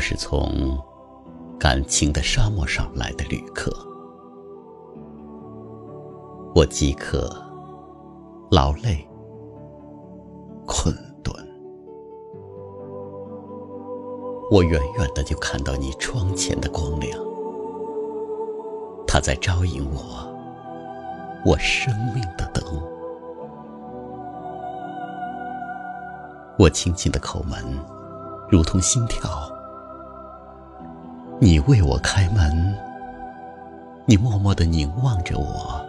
我是从感情的沙漠上来的旅客，我饥渴、劳累、困顿。我远远的就看到你窗前的光亮，它在招引我，我生命的灯。我轻轻的叩门，如同心跳。你为我开门，你默默的凝望着我，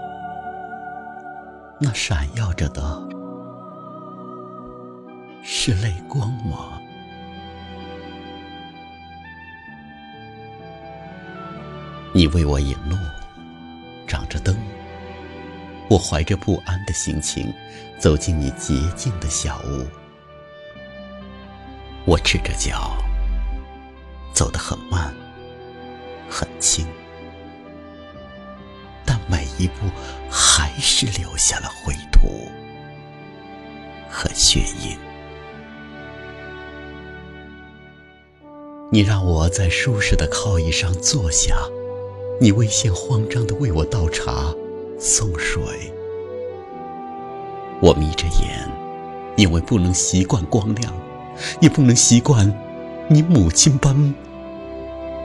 那闪耀着的是泪光吗？你为我引路，掌着灯，我怀着不安的心情走进你洁净的小屋，我赤着脚，走得很慢。很轻，但每一步还是留下了灰土和血印。你让我在舒适的靠椅上坐下，你微先慌张的为我倒茶送水。我眯着眼，因为不能习惯光亮，也不能习惯你母亲般。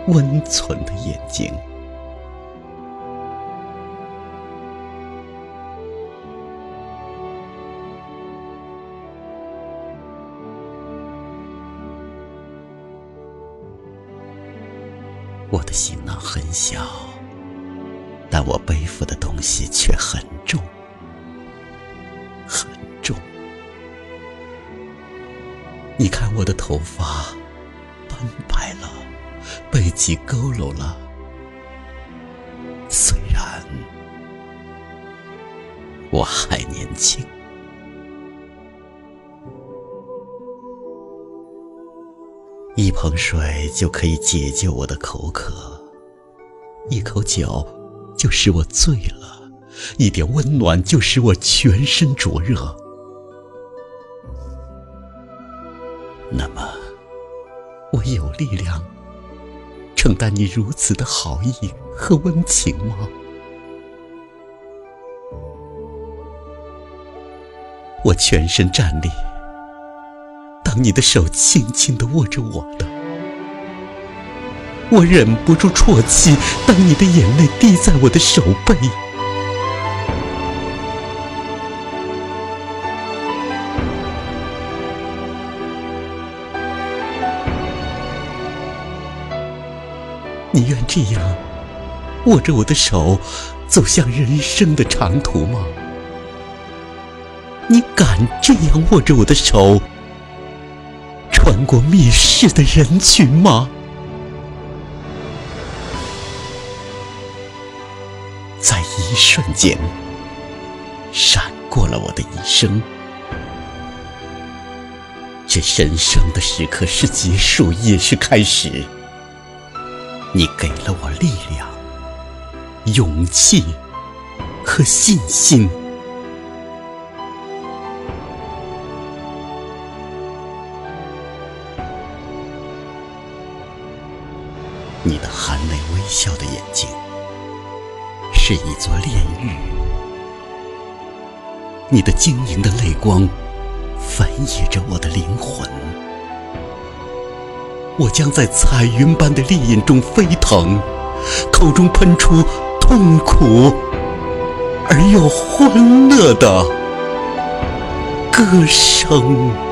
温存的眼睛，我的行囊很小，但我背负的东西却很重，很重。你看我的头发斑白了。背脊佝偻了，虽然我还年轻。一盆水就可以解救我的口渴，一口酒就使我醉了，一点温暖就使我全身灼热。那么，我有力量。等待你如此的好意和温情吗？我全身站立，当你的手轻轻地握着我的，我忍不住啜泣，当你的眼泪滴在我的手背。你愿这样握着我的手走向人生的长途吗？你敢这样握着我的手穿过灭世的人群吗？在一瞬间，闪过了我的一生。这神圣的时刻是结束，也是开始。你给了我力量、勇气和信心。你的含泪微笑的眼睛是一座炼狱，你的晶莹的泪光翻译着我的灵魂。我将在彩云般的烈焰中飞腾，口中喷出痛苦而又欢乐的歌声。